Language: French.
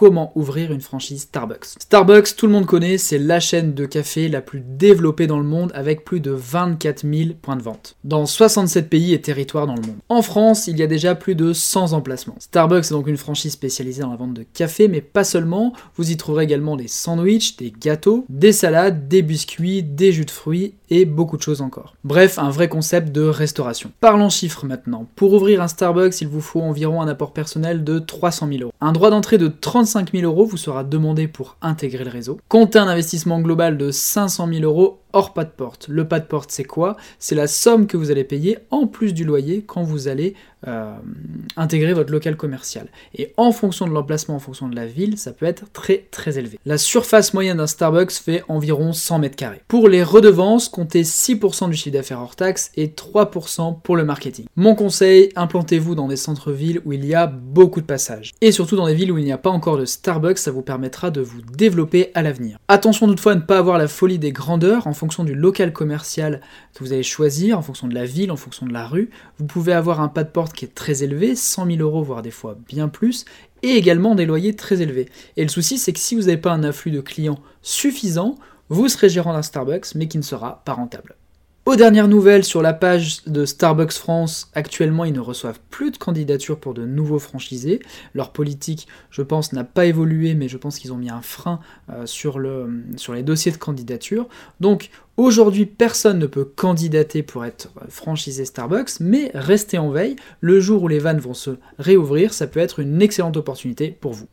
comment ouvrir une franchise Starbucks. Starbucks, tout le monde connaît, c'est la chaîne de café la plus développée dans le monde avec plus de 24 000 points de vente. Dans 67 pays et territoires dans le monde. En France, il y a déjà plus de 100 emplacements. Starbucks est donc une franchise spécialisée dans la vente de café, mais pas seulement. Vous y trouverez également des sandwichs, des gâteaux, des salades, des biscuits, des jus de fruits et beaucoup de choses encore. Bref, un vrai concept de restauration. Parlons chiffres maintenant. Pour ouvrir un Starbucks, il vous faut environ un apport personnel de 300 000 euros. Un droit d'entrée de 35 000 euros vous sera demandé pour intégrer le réseau. Comptez un investissement global de 500 000 euros hors pas de porte. Le pas de porte, c'est quoi? C'est la somme que vous allez payer en plus du loyer quand vous allez euh, intégrer votre local commercial. Et en fonction de l'emplacement, en fonction de la ville, ça peut être très très élevé. La surface moyenne d'un Starbucks fait environ 100 mètres carrés. Pour les redevances, comptez 6% du chiffre d'affaires hors taxe et 3% pour le marketing. Mon conseil, implantez-vous dans des centres-villes où il y a beaucoup de passages. Et surtout dans des villes où il n'y a pas encore de Starbucks, ça vous permettra de vous développer à l'avenir. Attention toutefois à ne pas avoir la folie des grandeurs fonction du local commercial que vous allez choisir, en fonction de la ville, en fonction de la rue. Vous pouvez avoir un pas de porte qui est très élevé, 100 000 euros, voire des fois bien plus, et également des loyers très élevés. Et le souci, c'est que si vous n'avez pas un afflux de clients suffisant, vous serez gérant d'un Starbucks, mais qui ne sera pas rentable. Aux dernières nouvelles sur la page de Starbucks France, actuellement ils ne reçoivent plus de candidatures pour de nouveaux franchisés. Leur politique, je pense, n'a pas évolué, mais je pense qu'ils ont mis un frein euh, sur, le, sur les dossiers de candidature. Donc aujourd'hui, personne ne peut candidater pour être franchisé Starbucks, mais restez en veille. Le jour où les vannes vont se réouvrir, ça peut être une excellente opportunité pour vous.